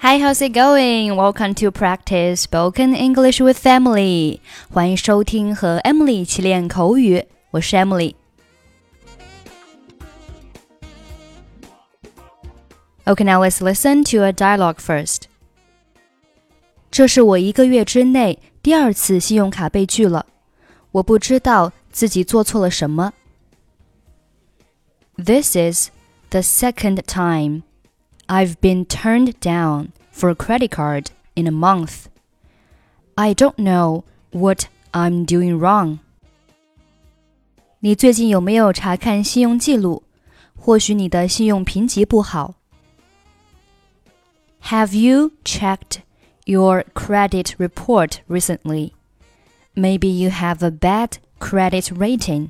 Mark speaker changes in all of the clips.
Speaker 1: Hi, how's it going? Welcome to practice spoken English with Emily. 欢迎收听和 Emily 一起练口语，我是 Emily。Okay, now let's listen to a dialogue first. 这是我一个月之内第二次信用卡被拒了，我不知道自己做错了什么。This is the second time I've been turned down for a credit card in a month. I don't know what I'm doing wrong. 你最近有没有查看信用记录？或许你的信用评级不好。Have you checked your credit report recently? Maybe you have a bad credit rating.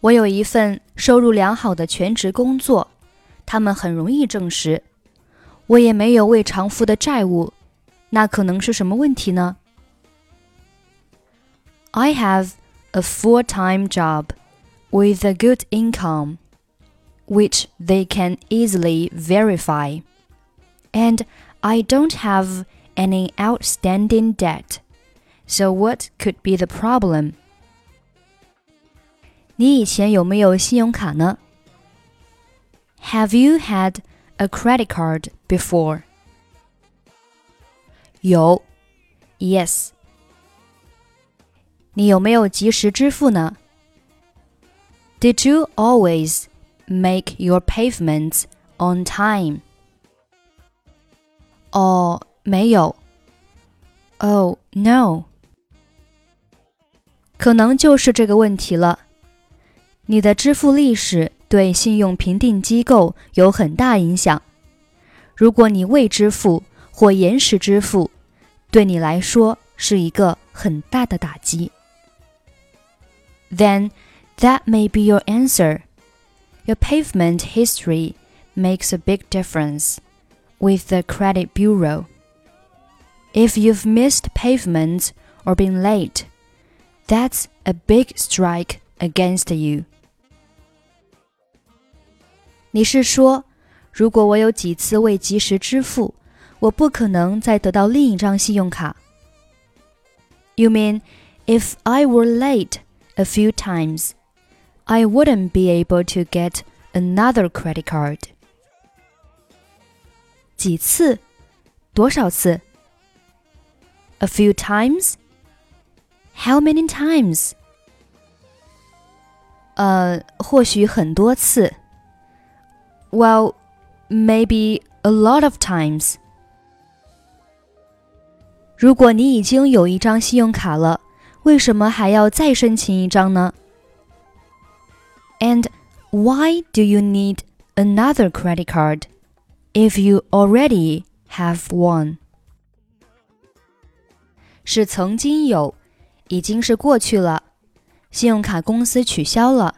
Speaker 1: 我有一份收入良好的全职工作， 他们很容易证实。我也没有未偿付的债务，那可能是什么问题呢？I have a full-time job with a good income, which they can easily verify, and I don't have any outstanding debt. So what could be the problem? 你以前有没有信用卡呢 ？Have you had a credit card before? 有，Yes。你有没有及时支付呢？Did you always make your payments on time? 哦，没有。Oh no。可能就是这个问题了。你的支付历史 对信用评定机构有很大影响。如果你未支付或延时支付，对你来说是一个很大的打击。Then that may be your answer. Your payment history makes a big difference with the credit bureau. If you've missed payments or been late, that's a big strike against you. 你是说，如果我有几次未及时支付，我不可能再得到另一张信用卡？You mean if I were late a few times, I wouldn't be able to get another credit card? 几次？多少次？A few times? How many times? 呃，或许很多次。 well, maybe a lot of times. 如果你已经有一张信用卡了，为什么还要再申请一张呢？And why do you need another credit card if you already have one? 是曾经有，已经是过去了，信用卡公司取消了。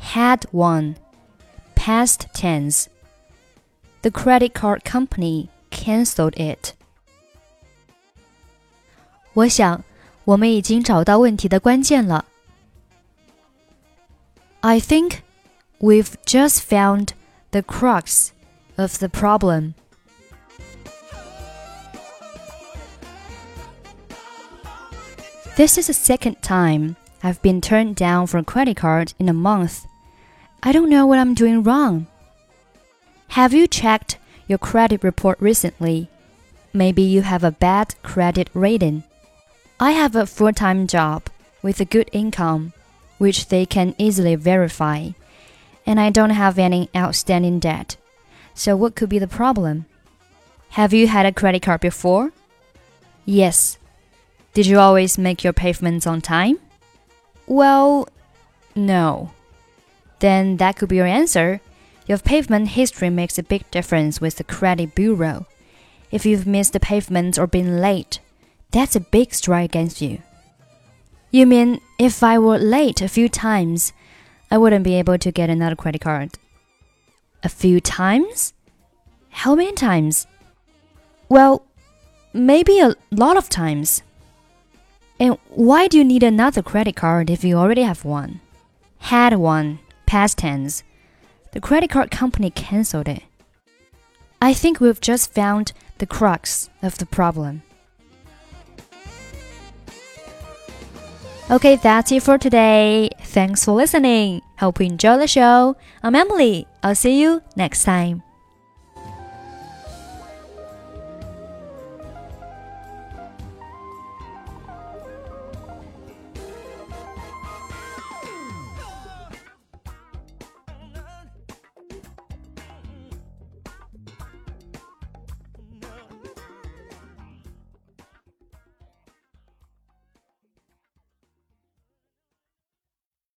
Speaker 1: Had one past tense. The credit card company canceled it. 我想，我们已经找到问题的关键了。I think we've just found the crux of the problem. This is the second time I've been turned down for a credit card in a month. I don't know what I'm doing wrong. Have you checked your credit report recently? Maybe you have a bad credit rating. I have a full time job with a good income, which they can easily verify, and I don't have any outstanding debt. So, what could be the problem? Have you had a credit card before? Yes. Did you always make your payments on time? Well, no then that could be your answer. Your pavement history makes a big difference with the credit bureau. If you've missed the pavement or been late, that's a big strike against you. You mean if I were late a few times, I wouldn't be able to get another credit card? A few times? How many times? Well, maybe a lot of times. And why do you need another credit card if you already have one? Had one past tense. The credit card company canceled it. I think we've just found the crux of the problem. Okay, that's it for today. Thanks for listening. Hope you enjoy the show. I'm Emily. I'll see you next time.